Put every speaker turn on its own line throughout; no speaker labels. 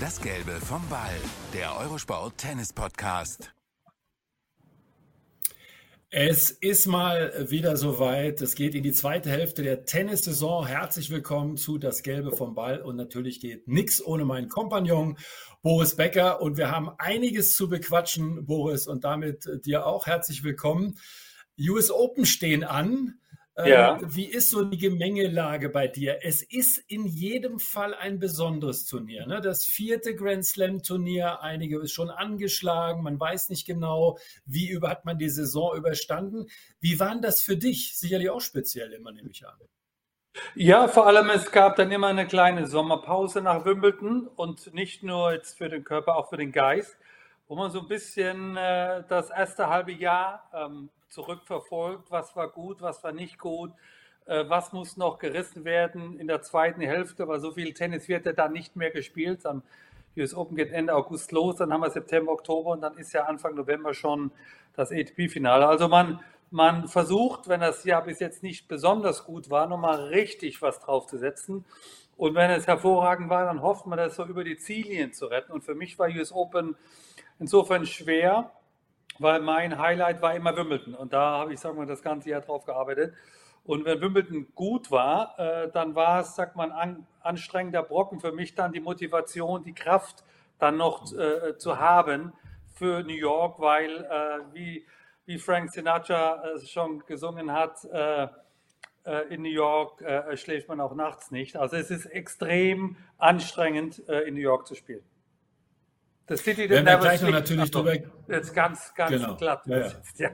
Das Gelbe vom Ball, der Eurosport Tennis Podcast.
Es ist mal wieder soweit. Es geht in die zweite Hälfte der Tennissaison. Herzlich willkommen zu Das Gelbe vom Ball. Und natürlich geht nichts ohne meinen Kompagnon Boris Becker. Und wir haben einiges zu bequatschen, Boris. Und damit dir auch herzlich willkommen. US Open stehen an. Ähm, ja. Wie ist so die Gemengelage bei dir? Es ist in jedem Fall ein besonderes Turnier. Ne? Das vierte Grand Slam Turnier, einige ist schon angeschlagen, man weiß nicht genau, wie über, hat man die Saison überstanden. Wie war das für dich? Sicherlich auch speziell immer, nehme ich an.
Ja, vor allem es gab dann immer eine kleine Sommerpause nach Wimbledon und nicht nur jetzt für den Körper, auch für den Geist, wo man so ein bisschen äh, das erste halbe Jahr ähm, zurückverfolgt, was war gut, was war nicht gut, äh, was muss noch gerissen werden in der zweiten Hälfte, weil so viel Tennis wird ja dann nicht mehr gespielt. Dann US Open geht Ende August los, dann haben wir September, Oktober und dann ist ja Anfang November schon das ATP-Finale. Also man, man versucht, wenn das Jahr bis jetzt nicht besonders gut war, nochmal richtig was draufzusetzen. Und wenn es hervorragend war, dann hofft man, das so über die Ziellinien zu retten. Und für mich war US Open insofern schwer, weil mein Highlight war immer Wimbledon. Und da habe ich, sagen wir, das ganze Jahr drauf gearbeitet. Und wenn Wimbledon gut war, äh, dann war es, sagt man, an, anstrengender Brocken für mich dann die Motivation, die Kraft dann noch äh, zu haben für New York, weil äh, wie, wie Frank Sinatra es schon gesungen hat, äh, äh, in New York äh, schläft man auch nachts nicht. Also es ist extrem anstrengend, in New York zu spielen.
The City that never gleich noch natürlich drüber.
Jetzt ganz, ganz
genau.
glatt.
Ja, ja.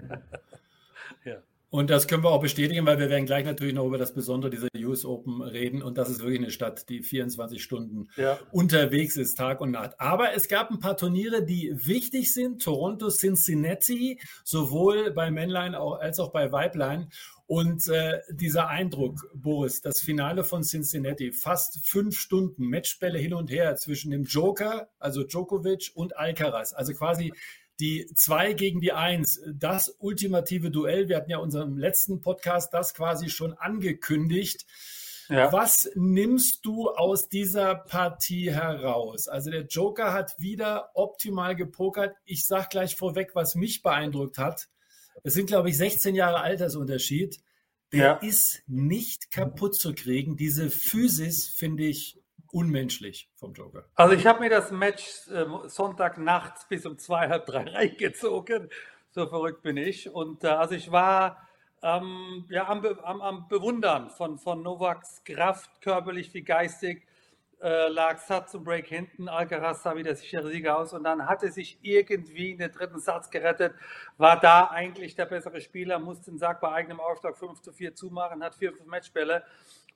Und das können wir auch bestätigen, weil wir werden gleich natürlich noch über das Besondere dieser US Open reden. Und das ist wirklich eine Stadt, die 24 Stunden ja. unterwegs ist, Tag und Nacht. Aber es gab ein paar Turniere, die wichtig sind. Toronto, Cincinnati, sowohl bei Männlein als auch bei Weiblein. Und äh, dieser Eindruck, Boris, das Finale von Cincinnati, fast fünf Stunden Matchbälle hin und her zwischen dem Joker, also Djokovic und Alcaraz, also quasi die zwei gegen die eins, das ultimative Duell. Wir hatten ja unserem letzten Podcast das quasi schon angekündigt. Ja. Was nimmst du aus dieser Partie heraus? Also der Joker hat wieder optimal gepokert. Ich sage gleich vorweg, was mich beeindruckt hat. Es sind, glaube ich, 16 Jahre Altersunterschied. Der ja. ist nicht kaputt zu kriegen. Diese Physis finde ich unmenschlich vom Joker.
Also ich habe mir das Match äh, Sonntag nachts bis um zwei, halb drei reingezogen. So verrückt bin ich. Und äh, also ich war ähm, ja, am, am, am, Bewundern von, von Novaks Kraft, körperlich wie geistig. Äh, lag Satz zum Break hinten, Alcaraz sah wie der sichere Sieger aus. Und dann hatte sich irgendwie in den dritten Satz gerettet, war da eigentlich der bessere Spieler, musste den Sack bei eigenem Aufschlag 5 zu 4 zumachen, hat vier, fünf Matchbälle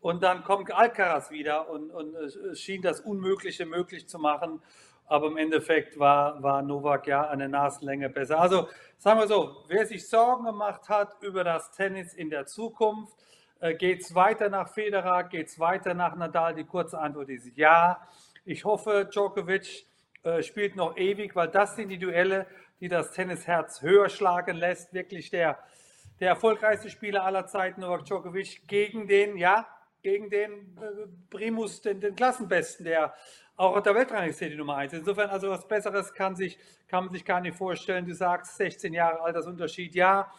und dann kommt Alcaraz wieder und, und schien das Unmögliche möglich zu machen, aber im Endeffekt war, war Novak ja eine Nasenlänge besser. Also sagen wir so, wer sich Sorgen gemacht hat über das Tennis in der Zukunft, äh, geht es weiter nach Federer? Geht es weiter nach Nadal? Die kurze Antwort ist ja. Ich hoffe, Djokovic äh, spielt noch ewig, weil das sind die Duelle, die das Tennisherz höher schlagen lässt. Wirklich der, der erfolgreichste Spieler aller Zeiten, Novak Djokovic, gegen den, ja, gegen den äh, Primus, den, den Klassenbesten, der auch auf der Weltrangliste die Nummer 1 ist. Insofern, also was Besseres kann, sich, kann man sich gar nicht vorstellen. Du sagst 16 Jahre Altersunterschied, ja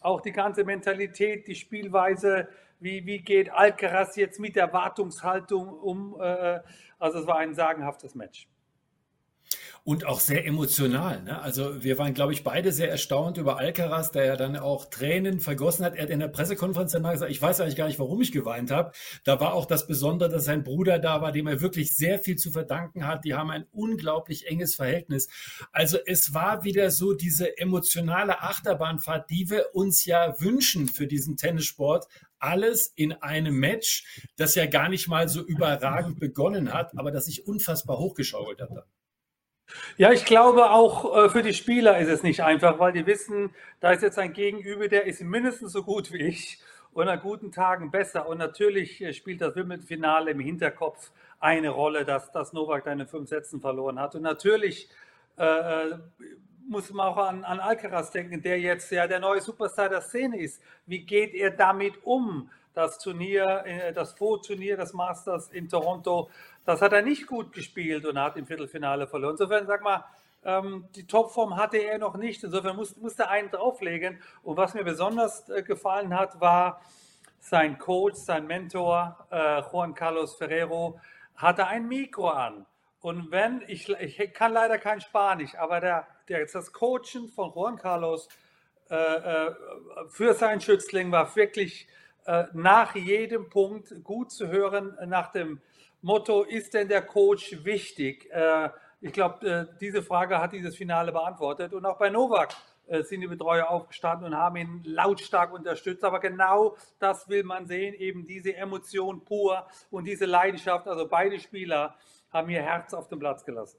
auch die ganze Mentalität, die Spielweise, wie, wie geht Alcaraz jetzt mit der Wartungshaltung um. Äh, also es war ein sagenhaftes Match
und auch sehr emotional. Ne? Also wir waren, glaube ich, beide sehr erstaunt über Alcaraz, der ja dann auch Tränen vergossen hat. Er hat in der Pressekonferenz danach gesagt, ich weiß eigentlich gar nicht, warum ich geweint habe. Da war auch das Besondere, dass sein Bruder da war, dem er wirklich sehr viel zu verdanken hat. Die haben ein unglaublich enges Verhältnis. Also es war wieder so diese emotionale Achterbahnfahrt, die wir uns ja wünschen für diesen Tennissport alles in einem Match, das ja gar nicht mal so überragend begonnen hat, aber das sich unfassbar hochgeschaukelt hat.
Ja, ich glaube auch äh, für die Spieler ist es nicht einfach, weil die wissen, da ist jetzt ein Gegenüber, der ist mindestens so gut wie ich und an guten Tagen besser. Und natürlich äh, spielt das Wimbledon-Finale im Hinterkopf eine Rolle, dass, dass Novak deine fünf Sätzen verloren hat. Und natürlich äh, äh, muss man auch an, an Alcaraz denken, der jetzt ja der neue Superstar der Szene ist. Wie geht er damit um? das Turnier, das Vorturnier des Masters in Toronto, das hat er nicht gut gespielt und hat im Viertelfinale verloren. Insofern, sag mal, ähm, die Topform hatte er noch nicht. Insofern musste, musste einen drauflegen. Und was mir besonders äh, gefallen hat, war sein Coach, sein Mentor, äh, Juan Carlos Ferrero, hatte ein Mikro an. Und wenn, ich, ich kann leider kein Spanisch, aber der, der, das Coachen von Juan Carlos äh, äh, für seinen Schützling war wirklich äh, nach jedem Punkt gut zu hören, nach dem Motto, ist denn der Coach wichtig? Äh, ich glaube, äh, diese Frage hat dieses Finale beantwortet. Und auch bei Novak äh, sind die Betreuer aufgestanden und haben ihn lautstark unterstützt. Aber genau das will man sehen, eben diese Emotion pur und diese Leidenschaft. Also beide Spieler haben ihr Herz auf dem Platz gelassen.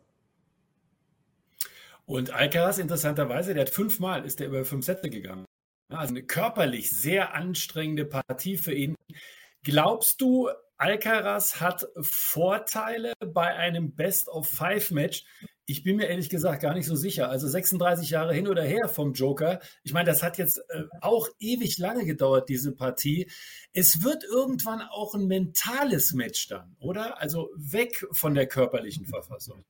Und Alcaraz, interessanterweise, der hat fünfmal, ist der über fünf Sätze gegangen. Also eine körperlich sehr anstrengende Partie für ihn. Glaubst du, Alcaraz hat Vorteile bei einem Best-of-Five-Match? Ich bin mir ehrlich gesagt gar nicht so sicher. Also 36 Jahre hin oder her vom Joker. Ich meine, das hat jetzt äh, auch ewig lange gedauert, diese Partie. Es wird irgendwann auch ein mentales Match dann, oder? Also weg von der körperlichen Verfassung.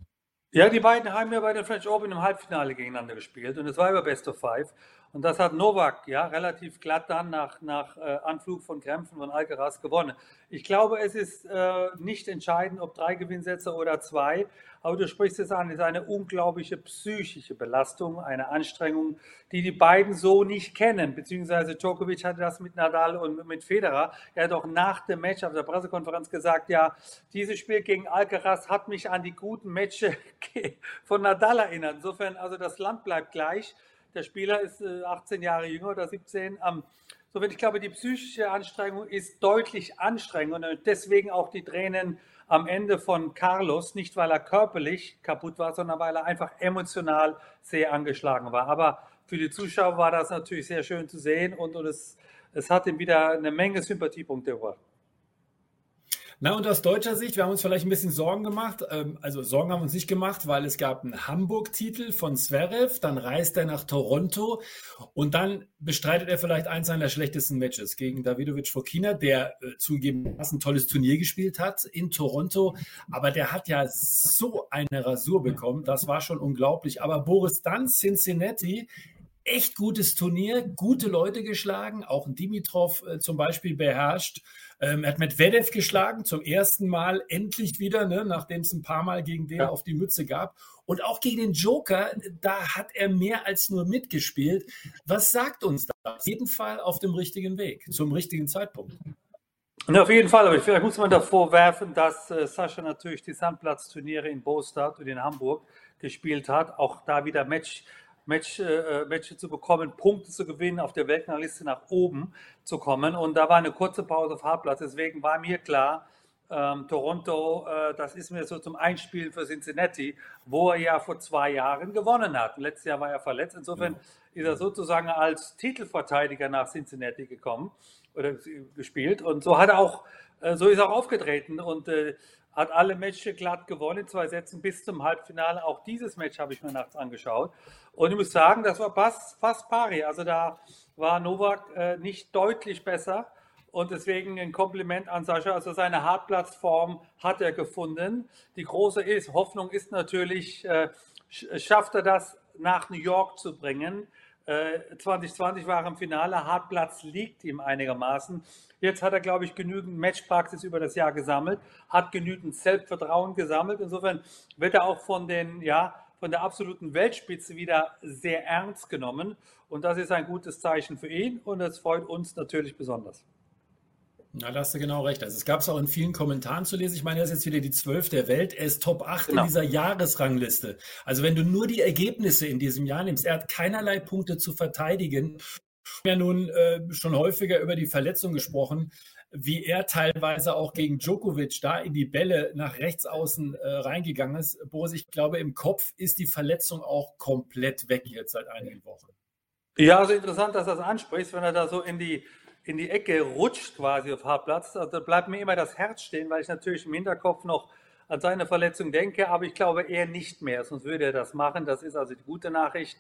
Ja, die beiden haben ja bei den French Open im Halbfinale gegeneinander gespielt und es war über Best of Five. Und das hat Novak ja relativ glatt dann nach, nach äh, Anflug von Krämpfen von Alcaraz gewonnen. Ich glaube, es ist äh, nicht entscheidend, ob drei Gewinnsätze oder zwei. Aber du sprichst es an, es ist eine unglaubliche psychische Belastung, eine Anstrengung, die die beiden so nicht kennen. Beziehungsweise Djokovic hatte das mit Nadal und mit Federer. Er hat auch nach dem Match auf der Pressekonferenz gesagt, ja, dieses Spiel gegen Alcaraz hat mich an die guten Matches von Nadal erinnert. Insofern, also das Land bleibt gleich. Der Spieler ist 18 äh, Jahre jünger oder 17. Insofern, ich glaube, die psychische Anstrengung ist deutlich anstrengend und deswegen auch die Tränen am Ende von Carlos, nicht weil er körperlich kaputt war, sondern weil er einfach emotional sehr angeschlagen war. Aber für die Zuschauer war das natürlich sehr schön zu sehen und, und es, es hat ihm wieder eine Menge Sympathiepunkte gebracht.
Na, und aus deutscher Sicht, wir haben uns vielleicht ein bisschen Sorgen gemacht. Ähm, also Sorgen haben wir uns nicht gemacht, weil es gab einen Hamburg-Titel von Zverev, dann reist er nach Toronto und dann bestreitet er vielleicht eins seiner schlechtesten Matches gegen Davidovic Fokina, der äh, zugegebenermaßen ein tolles Turnier gespielt hat in Toronto. Aber der hat ja so eine Rasur bekommen, das war schon unglaublich. Aber Boris dann Cincinnati, echt gutes Turnier, gute Leute geschlagen, auch Dimitrov äh, zum Beispiel beherrscht. Ähm, er hat Medvedev geschlagen, zum ersten Mal endlich wieder, ne, nachdem es ein paar Mal gegen den ja. auf die Mütze gab. Und auch gegen den Joker, da hat er mehr als nur mitgespielt. Was sagt uns das? Auf jeden Fall auf dem richtigen Weg, zum richtigen Zeitpunkt.
Und auf jeden Fall, aber vielleicht muss man davor werfen, dass äh, Sascha natürlich die Sandplatzturniere in Bostad und in Hamburg gespielt hat. Auch da wieder Match Match, äh, Matches zu bekommen, Punkte zu gewinnen, auf der Weltrangliste nach oben zu kommen. Und da war eine kurze Pause auf Hartplatz. Deswegen war mir klar, ähm, Toronto, äh, das ist mir so zum Einspielen für Cincinnati, wo er ja vor zwei Jahren gewonnen hat. Letztes Jahr war er verletzt. Insofern ist er sozusagen als Titelverteidiger nach Cincinnati gekommen oder gespielt. Und so hat er auch, äh, so ist er auch aufgetreten. Und äh, hat alle Matches glatt gewonnen, in zwei Sätzen bis zum Halbfinale. Auch dieses Match habe ich mir nachts angeschaut. Und ich muss sagen, das war fast, fast pari. Also da war Novak äh, nicht deutlich besser. Und deswegen ein Kompliment an Sascha. Also seine Hartplatzform hat er gefunden. Die große ist, Hoffnung ist natürlich, äh, schafft er das nach New York zu bringen. 2020 äh, war er im Finale, Hartplatz liegt ihm einigermaßen. Jetzt hat er, glaube ich, genügend Matchpraxis über das Jahr gesammelt, hat genügend Selbstvertrauen gesammelt. Insofern wird er auch von, den, ja, von der absoluten Weltspitze wieder sehr ernst genommen. Und das ist ein gutes Zeichen für ihn und das freut uns natürlich besonders.
Na, da hast du genau recht. Also es gab es auch in vielen Kommentaren zu lesen. Ich meine, er ist jetzt wieder die 12 der Welt. Er ist Top 8 genau. in dieser Jahresrangliste. Also wenn du nur die Ergebnisse in diesem Jahr nimmst, er hat keinerlei Punkte zu verteidigen. Wir haben ja nun äh, schon häufiger über die Verletzung gesprochen, wie er teilweise auch gegen Djokovic da in die Bälle nach rechts außen äh, reingegangen ist. Boris, ich glaube, im Kopf ist die Verletzung auch komplett weg jetzt seit einigen Wochen.
Ja, also interessant, dass du das ansprichst, wenn er da so in die in die Ecke rutscht quasi auf Hartplatz. Also da bleibt mir immer das Herz stehen, weil ich natürlich im Hinterkopf noch an seine Verletzung denke, aber ich glaube eher nicht mehr, sonst würde er das machen. Das ist also die gute Nachricht,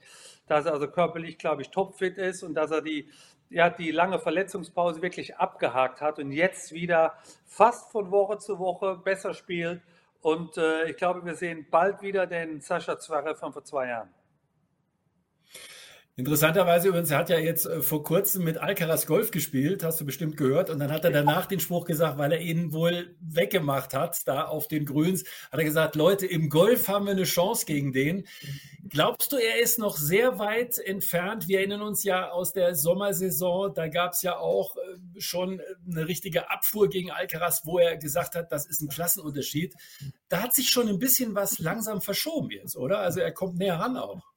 dass er also körperlich, glaube ich, topfit ist und dass er die, ja, die lange Verletzungspause wirklich abgehakt hat und jetzt wieder fast von Woche zu Woche besser spielt. Und äh, ich glaube, wir sehen bald wieder den Sascha Zverev von vor zwei Jahren.
Interessanterweise übrigens, er hat ja jetzt äh, vor kurzem mit Alcaraz Golf gespielt, hast du bestimmt gehört. Und dann hat er danach den Spruch gesagt, weil er ihn wohl weggemacht hat, da auf den Grüns, hat er gesagt, Leute, im Golf haben wir eine Chance gegen den. Glaubst du, er ist noch sehr weit entfernt? Wir erinnern uns ja aus der Sommersaison, da gab es ja auch äh, schon eine richtige Abfuhr gegen Alcaraz, wo er gesagt hat, das ist ein Klassenunterschied. Da hat sich schon ein bisschen was langsam verschoben jetzt, oder? Also er kommt näher ran auch.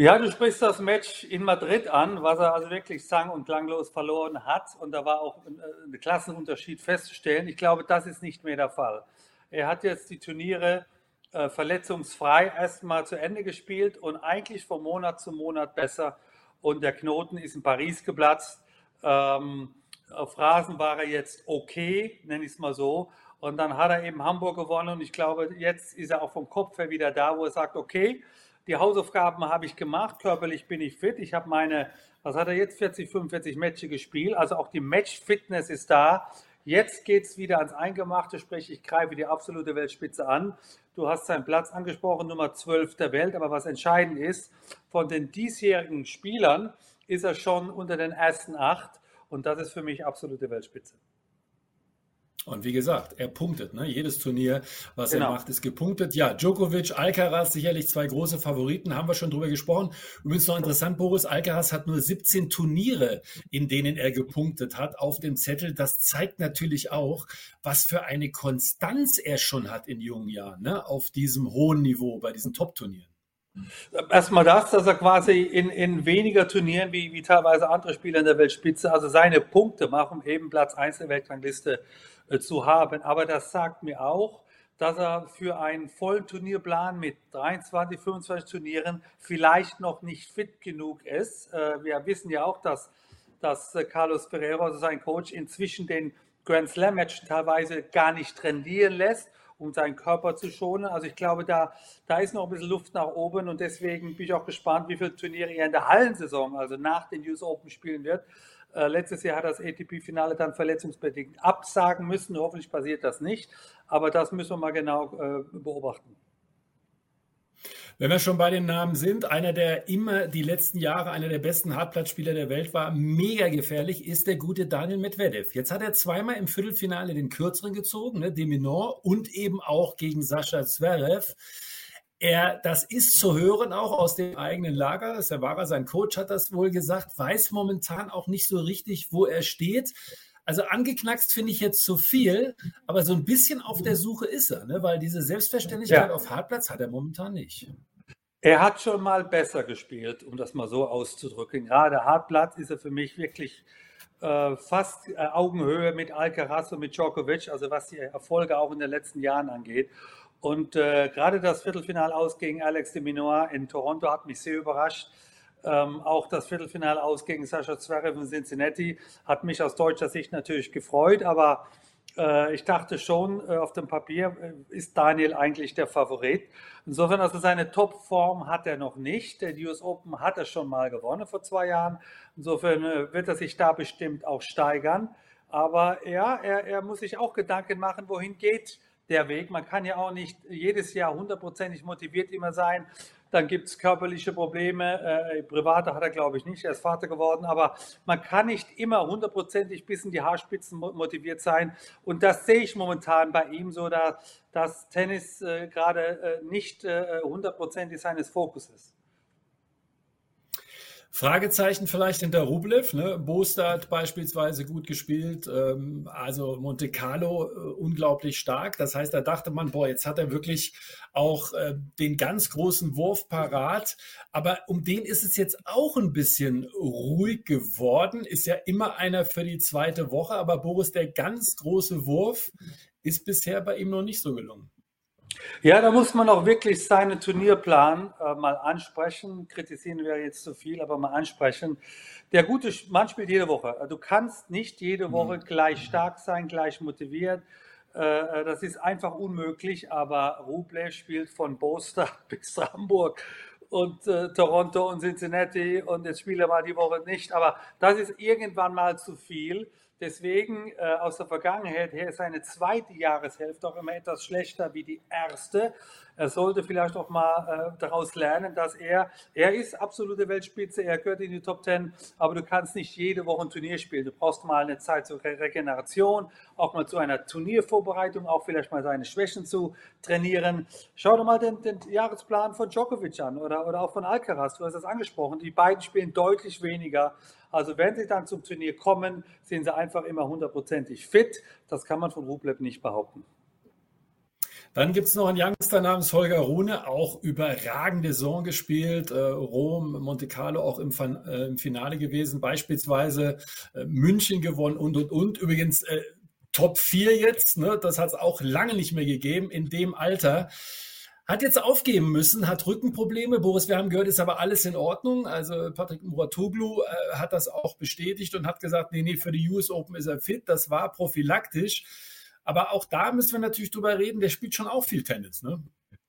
Ja, du sprichst das Match in Madrid an, was er also wirklich sang- und klanglos verloren hat. Und da war auch ein, äh, ein Klassenunterschied festzustellen. Ich glaube, das ist nicht mehr der Fall. Er hat jetzt die Turniere äh, verletzungsfrei erstmal zu Ende gespielt und eigentlich von Monat zu Monat besser. Und der Knoten ist in Paris geplatzt. Ähm, auf Rasen war er jetzt okay, nenne ich es mal so. Und dann hat er eben Hamburg gewonnen. Und ich glaube, jetzt ist er auch vom Kopf her wieder da, wo er sagt, okay, die Hausaufgaben habe ich gemacht, körperlich bin ich fit. Ich habe meine, was hat er jetzt, 40, 45 Matches gespielt. Also auch die Match-Fitness ist da. Jetzt geht es wieder ans Eingemachte, sprich, ich greife die absolute Weltspitze an. Du hast seinen Platz angesprochen, Nummer 12 der Welt. Aber was entscheidend ist, von den diesjährigen Spielern ist er schon unter den ersten acht. Und das ist für mich absolute Weltspitze.
Und wie gesagt, er punktet. Ne? Jedes Turnier, was genau. er macht, ist gepunktet. Ja, Djokovic, Alcaraz, sicherlich zwei große Favoriten, haben wir schon drüber gesprochen. Übrigens noch interessant, Boris, Alcaraz hat nur 17 Turniere, in denen er gepunktet hat, auf dem Zettel. Das zeigt natürlich auch, was für eine Konstanz er schon hat in jungen Jahren, ne? auf diesem hohen Niveau, bei diesen Top-Turnieren.
Erstmal das, dass er quasi in, in weniger Turnieren wie, wie teilweise andere Spieler in der Weltspitze, also seine Punkte machen, eben Platz 1 der Weltrangliste äh, zu haben. Aber das sagt mir auch, dass er für einen vollen Turnierplan mit 23, 25 Turnieren vielleicht noch nicht fit genug ist. Äh, wir wissen ja auch, dass, dass äh, Carlos Ferrero, also sein Coach, inzwischen den Grand Slam Match teilweise gar nicht trainieren lässt, um seinen Körper zu schonen. Also ich glaube, da, da ist noch ein bisschen Luft nach oben und deswegen bin ich auch gespannt, wie viele Turniere er in der Hallensaison, also nach den US Open spielen wird. Äh, letztes Jahr hat das ATP-Finale dann verletzungsbedingt absagen müssen. Hoffentlich passiert das nicht. Aber das müssen wir mal genau äh, beobachten.
Wenn wir schon bei den Namen sind, einer, der immer die letzten Jahre einer der besten Hartplatzspieler der Welt war, mega gefährlich, ist der gute Daniel Medvedev. Jetzt hat er zweimal im Viertelfinale den kürzeren gezogen, ne, Deminor, und eben auch gegen Sascha Zverev. Er, das ist zu hören auch aus dem eigenen Lager. Das sein Coach hat das wohl gesagt, weiß momentan auch nicht so richtig, wo er steht. Also angeknackst finde ich jetzt zu viel, aber so ein bisschen auf der Suche ist er, ne? weil diese Selbstverständlichkeit ja. auf Hartplatz hat er momentan nicht.
Er hat schon mal besser gespielt, um das mal so auszudrücken. Gerade Hartplatz ist er für mich wirklich äh, fast äh, Augenhöhe mit Alcaraz und mit Djokovic, also was die Erfolge auch in den letzten Jahren angeht. Und äh, gerade das Viertelfinal aus gegen Alex de Minoir in Toronto hat mich sehr überrascht. Ähm, auch das Viertelfinal aus gegen Sascha Zverev in Cincinnati hat mich aus deutscher Sicht natürlich gefreut, aber äh, ich dachte schon, äh, auf dem Papier äh, ist Daniel eigentlich der Favorit. Insofern, also seine Topform hat er noch nicht. Der US Open hat er schon mal gewonnen vor zwei Jahren. Insofern äh, wird er sich da bestimmt auch steigern. Aber ja, er, er muss sich auch Gedanken machen, wohin geht der Weg. Man kann ja auch nicht jedes Jahr hundertprozentig motiviert immer sein. Dann gibt es körperliche Probleme. Äh, private hat er, glaube ich, nicht. Er ist Vater geworden. Aber man kann nicht immer hundertprozentig bis in die Haarspitzen motiviert sein. Und das sehe ich momentan bei ihm so, da, dass Tennis äh, gerade äh, nicht äh, hundertprozentig seines Fokus ist.
Fragezeichen vielleicht hinter Rublev. Ne? Bostad beispielsweise gut gespielt, ähm, also Monte Carlo äh, unglaublich stark. Das heißt, da dachte man, boah, jetzt hat er wirklich auch äh, den ganz großen Wurf parat. Aber um den ist es jetzt auch ein bisschen ruhig geworden. Ist ja immer einer für die zweite Woche. Aber Boris, der ganz große Wurf ist bisher bei ihm noch nicht so gelungen.
Ja, da muss man auch wirklich seinen Turnierplan äh, mal ansprechen. Kritisieren wäre jetzt zu viel, aber mal ansprechen. Der gute Mann spielt jede Woche. Du kannst nicht jede mhm. Woche gleich stark sein, gleich motiviert. Äh, äh, das ist einfach unmöglich, aber Rublev spielt von Boster bis Hamburg und äh, Toronto und Cincinnati und jetzt spiele er mal die Woche nicht. Aber das ist irgendwann mal zu viel. Deswegen äh, aus der Vergangenheit her ist seine zweite Jahreshälfte auch immer etwas schlechter wie die erste. Er sollte vielleicht auch mal äh, daraus lernen, dass er, er ist absolute Weltspitze, er gehört in die Top Ten, aber du kannst nicht jede Woche ein Turnier spielen. Du brauchst mal eine Zeit zur Re Regeneration, auch mal zu einer Turniervorbereitung, auch vielleicht mal seine Schwächen zu trainieren. Schau dir mal den, den Jahresplan von Djokovic an oder, oder auch von Alcaraz, du hast das angesprochen. Die beiden spielen deutlich weniger also wenn sie dann zum Turnier kommen, sind sie einfach immer hundertprozentig fit. Das kann man von Rublev nicht behaupten.
Dann gibt es noch einen Youngster namens Holger Rune, auch überragende Saison gespielt. Äh, Rom, Monte Carlo auch im, äh, Finale gewesen, beispielsweise äh, München gewonnen und und und. Übrigens Top 4 jetzt, ne? das hat es auch lange nicht mehr gegeben in dem Alter. Hat jetzt aufgeben müssen, hat Rückenprobleme. Boris, wir haben gehört, ist aber alles in Ordnung. Also Patrick Muratoglu hat das auch bestätigt und hat gesagt, nee, nee, für die US Open ist er fit. Das war prophylaktisch. Aber auch da müssen wir natürlich drüber reden. Der spielt schon auch viel Tennis, ne?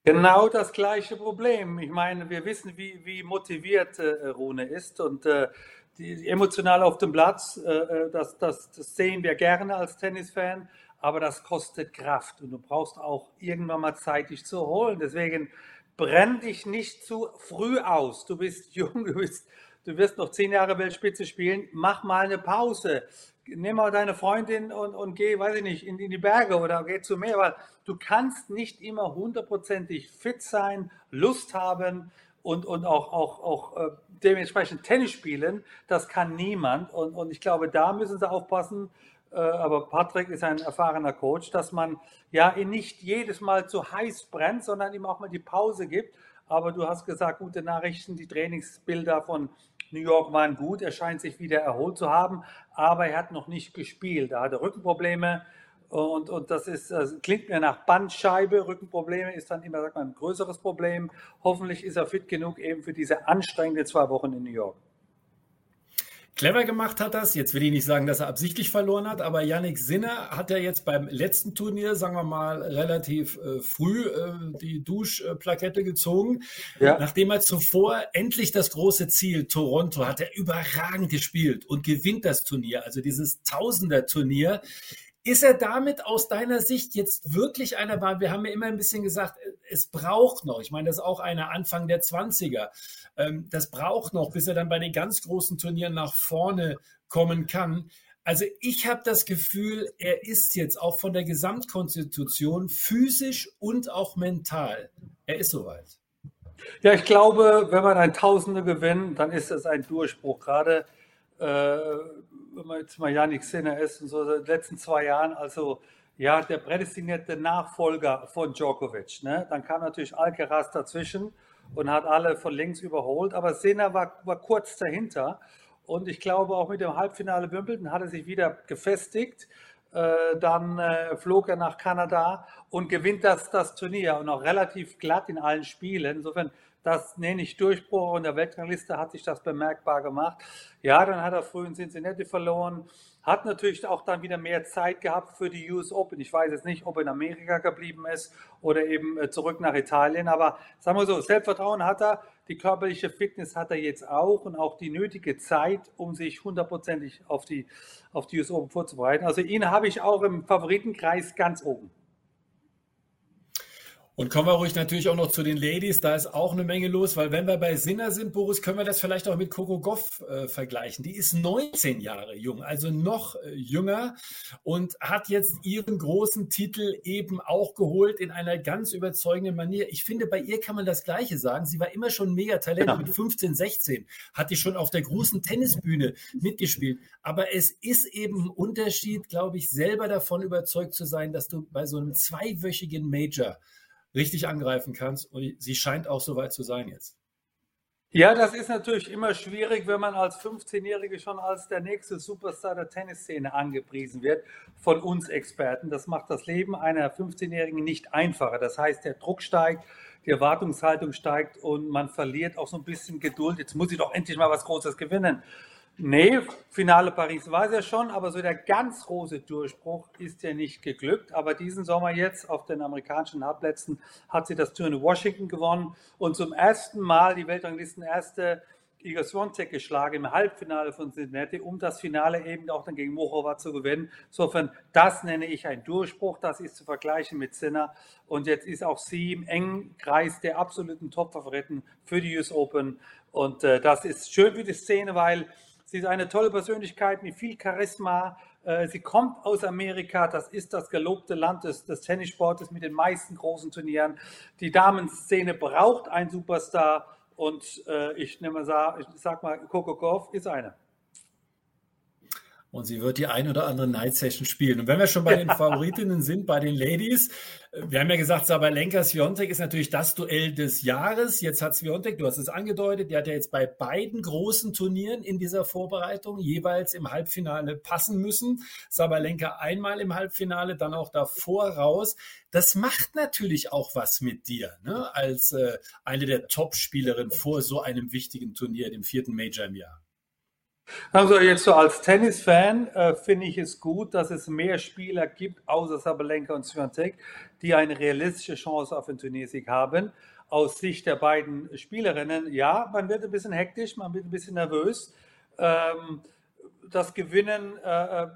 Genau das gleiche Problem. Ich meine, wir wissen, wie, wie motiviert äh, Rune ist und äh, die, emotional auf dem Platz, äh, äh, das, das, das sehen wir gerne als Tennisfan aber das kostet Kraft und du brauchst auch irgendwann mal Zeit, dich zu holen. Deswegen brenn dich nicht zu früh aus. Du bist jung, du, bist, du wirst noch zehn Jahre Weltspitze spielen. Mach mal eine Pause. Nimm mal deine Freundin und, und geh, weiß ich nicht, in, in die Berge oder geh zu Meer, weil du kannst nicht immer hundertprozentig fit sein, Lust haben und, und auch, auch, auch äh, dementsprechend Tennis spielen. Das kann niemand. Und, und ich glaube, da müssen sie aufpassen, äh, aber Patrick ist ein erfahrener Coach, dass man ja ihn nicht jedes Mal zu heiß brennt, sondern ihm auch mal die Pause gibt. Aber du hast gesagt, gute Nachrichten, die Trainingsbilder von New York waren gut. Er scheint sich wieder erholt zu haben, aber er hat noch nicht gespielt. Er hatte Rückenprobleme und, und das ist, das klingt mir nach Bandscheibe. Rückenprobleme ist dann immer sagt man, ein größeres Problem. Hoffentlich ist er fit genug eben für diese anstrengende zwei Wochen in New York.
Clever gemacht hat das. Jetzt will ich nicht sagen, dass er absichtlich verloren hat, aber Yannick Sinner hat ja jetzt beim letzten Turnier, sagen wir mal, relativ äh, früh äh, die Duschplakette gezogen. Ja. Nachdem er zuvor endlich das große Ziel Toronto hat er überragend gespielt und gewinnt das Turnier, also dieses Tausender-Turnier. Ist er damit aus deiner Sicht jetzt wirklich einer, weil wir haben ja immer ein bisschen gesagt, es braucht noch, ich meine, das ist auch einer Anfang der 20er, ähm, das braucht noch, bis er dann bei den ganz großen Turnieren nach vorne kommen kann. Also ich habe das Gefühl, er ist jetzt auch von der Gesamtkonstitution physisch und auch mental. Er ist soweit.
Ja, ich glaube, wenn man ein Tausende gewinnt, dann ist das ein Durchbruch. Gerade äh, jetzt mal Janik Sinner ist und so, in den letzten zwei Jahren, also ja, der prädestinierte Nachfolger von Djokovic. Ne? Dann kam natürlich Alcaraz dazwischen und hat alle von links überholt, aber Sinner war, war kurz dahinter. Und ich glaube, auch mit dem Halbfinale Wimbledon hat er sich wieder gefestigt. Äh, dann äh, flog er nach Kanada und gewinnt das, das Turnier und auch relativ glatt in allen Spielen. Insofern das nenne ich Durchbruch. In der Weltrangliste hat sich das bemerkbar gemacht. Ja, dann hat er früh in Cincinnati verloren. Hat natürlich auch dann wieder mehr Zeit gehabt für die US Open. Ich weiß jetzt nicht, ob er in Amerika geblieben ist oder eben äh, zurück nach Italien. Aber sagen wir so, Selbstvertrauen hat er, die körperliche Fitness hat er jetzt auch und auch die nötige Zeit, um sich hundertprozentig auf die, auf die US Open vorzubereiten. Also ihn habe ich auch im Favoritenkreis ganz oben.
Und kommen wir ruhig natürlich auch noch zu den Ladies. Da ist auch eine Menge los, weil wenn wir bei Sinner sind, Boris, können wir das vielleicht auch mit Coco Goff äh, vergleichen. Die ist 19 Jahre jung, also noch äh, jünger und hat jetzt ihren großen Titel eben auch geholt in einer ganz überzeugenden Manier. Ich finde, bei ihr kann man das Gleiche sagen. Sie war immer schon mega Talent. Genau. Mit 15, 16 hat die schon auf der großen Tennisbühne mitgespielt. Aber es ist eben ein Unterschied, glaube ich, selber davon überzeugt zu sein, dass du bei so einem zweiwöchigen Major richtig angreifen kannst. Und sie scheint auch so weit zu sein jetzt.
Ja, das ist natürlich immer schwierig, wenn man als 15-Jährige schon als der nächste Superstar der Tennisszene angepriesen wird von uns Experten. Das macht das Leben einer 15-Jährigen nicht einfacher. Das heißt, der Druck steigt, die Erwartungshaltung steigt und man verliert auch so ein bisschen Geduld. Jetzt muss ich doch endlich mal was Großes gewinnen. Nee, Finale Paris war es ja schon, aber so der ganz große Durchbruch ist ja nicht geglückt. Aber diesen Sommer jetzt auf den amerikanischen Hauptplätzen hat sie das Turn in Washington gewonnen und zum ersten Mal die Weltranglisten erste Igor Swiatek geschlagen im Halbfinale von Cincinnati, um das Finale eben auch dann gegen Mochova zu gewinnen. Insofern, das nenne ich einen Durchbruch. Das ist zu vergleichen mit Sinner. Und jetzt ist auch sie im engen Kreis der absoluten Top-Favoriten für die US Open. Und äh, das ist schön für die Szene, weil sie ist eine tolle Persönlichkeit mit viel Charisma. Äh, sie kommt aus Amerika, das ist das gelobte Land des, des Tennissportes mit den meisten großen Turnieren. Die Damenszene braucht einen Superstar. Und äh, ich, nehme, sag, ich sag mal, Coco Golf ist eine.
Und sie wird die ein oder andere Night Session spielen. Und wenn wir schon bei den Favoritinnen sind, bei den Ladies, äh, wir haben ja gesagt, Sabalenka Sviontek ist natürlich das Duell des Jahres. Jetzt hat Sviontek, du hast es angedeutet, die hat ja jetzt bei beiden großen Turnieren in dieser Vorbereitung jeweils im Halbfinale passen müssen. Sabalenka einmal im Halbfinale, dann auch davor raus. Das macht natürlich auch was mit dir, ne? als äh, eine der Top-Spielerinnen vor so einem wichtigen Turnier, dem vierten Major im Jahr.
Also jetzt so als Tennisfan äh, finde ich es gut, dass es mehr Spieler gibt, außer Sabalenka und Swiatek, die eine realistische Chance auf den Turniersieg haben. Aus Sicht der beiden Spielerinnen, ja, man wird ein bisschen hektisch, man wird ein bisschen nervös. Ähm, das Gewinnen äh, äh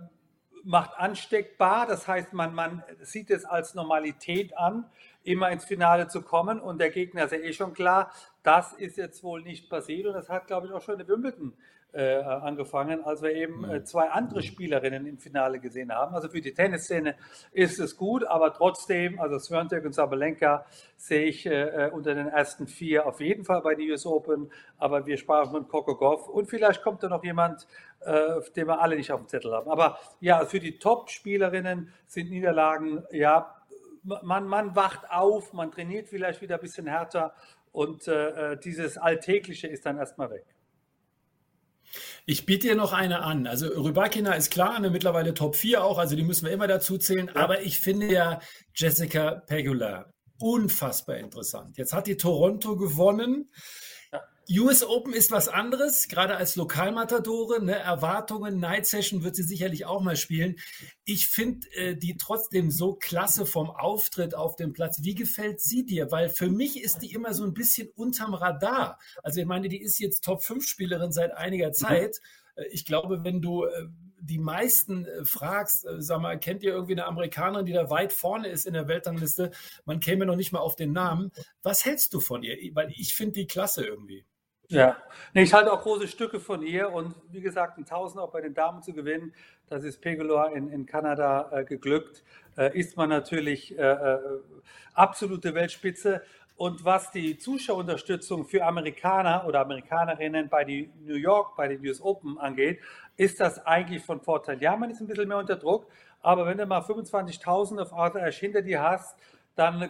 macht ansteckbar. Das heißt, man, man sieht es als Normalität an, immer ins Finale zu kommen. Und der Gegner ist ja eh schon klar, das ist jetzt wohl nicht passiert. Und das hat, glaube ich, auch schon in Wimbledon äh, angefangen, als wir eben äh, zwei andere Spielerinnen im Finale gesehen haben. Also für die Tennisszene ist es gut, aber trotzdem, also Sviontek und Sabalenka sehe ich äh, äh unter den ersten vier auf jeden Fall bei den US Open. Aber wir sprachen von Coco Goff und vielleicht kommt da noch jemand, äh, den wir alle nicht auf dem Zettel haben. Aber ja, für die Top-Spielerinnen sind Niederlagen, ja, man, man wacht auf, man trainiert vielleicht wieder ein bisschen härter und äh, dieses Alltägliche ist dann erstmal weg.
Ich biete dir noch eine an. Also Rybakina ist klar, eine mittlerweile Top 4 auch, also die müssen wir immer dazu zählen. Ja. Aber ich finde ja Jessica Pegula unfassbar interessant. Jetzt hat die Toronto gewonnen. US Open ist was anderes, gerade als Lokalmatadore. Ne, Erwartungen, Night Session wird sie sicherlich auch mal spielen. Ich finde äh, die trotzdem so klasse vom Auftritt auf dem Platz. Wie gefällt sie dir? Weil für mich ist die immer so ein bisschen unterm Radar. Also ich meine, die ist jetzt Top-5-Spielerin seit einiger mhm. Zeit. Mhm. Ich glaube, wenn du äh, die meisten äh, fragst, äh, sag mal, kennt ihr irgendwie eine Amerikanerin, die da weit vorne ist in der Weltrangliste? Man käme noch nicht mal auf den Namen. Was hältst du von ihr? Weil ich finde die klasse irgendwie.
Ja, nee, ich halte auch große Stücke von ihr und wie gesagt, ein Tausend auch bei den Damen zu gewinnen, das ist Pegula in, in Kanada äh, geglückt, äh, ist man natürlich äh, äh, absolute Weltspitze. Und was die Zuschauerunterstützung für Amerikaner oder Amerikanerinnen bei die New York, bei den US Open angeht, ist das eigentlich von Vorteil. Ja, man ist ein bisschen mehr unter Druck, aber wenn du mal 25.000 auf Arthur Ashe hinter dir hast, dann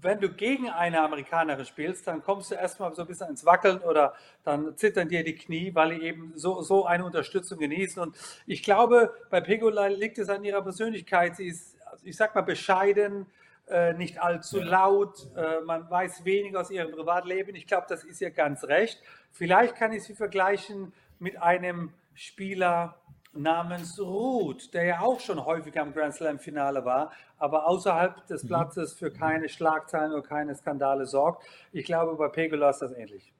wenn du gegen eine Amerikanerin spielst, dann kommst du erstmal so ein bisschen ins Wackeln oder dann zittern dir die Knie, weil die eben so, so eine Unterstützung genießen. Und ich glaube, bei Pegula liegt es an ihrer Persönlichkeit. Sie ist, ich sag mal, bescheiden, äh, nicht allzu laut, äh, man weiß wenig aus ihrem Privatleben. Ich glaube, das ist ihr ganz recht. Vielleicht kann ich sie vergleichen mit einem Spieler, namens Ruth, der ja auch schon häufig am Grand Slam Finale war, aber außerhalb des mhm. Platzes für keine Schlagzeilen oder keine Skandale sorgt. Ich glaube, bei Pegula ist das ähnlich.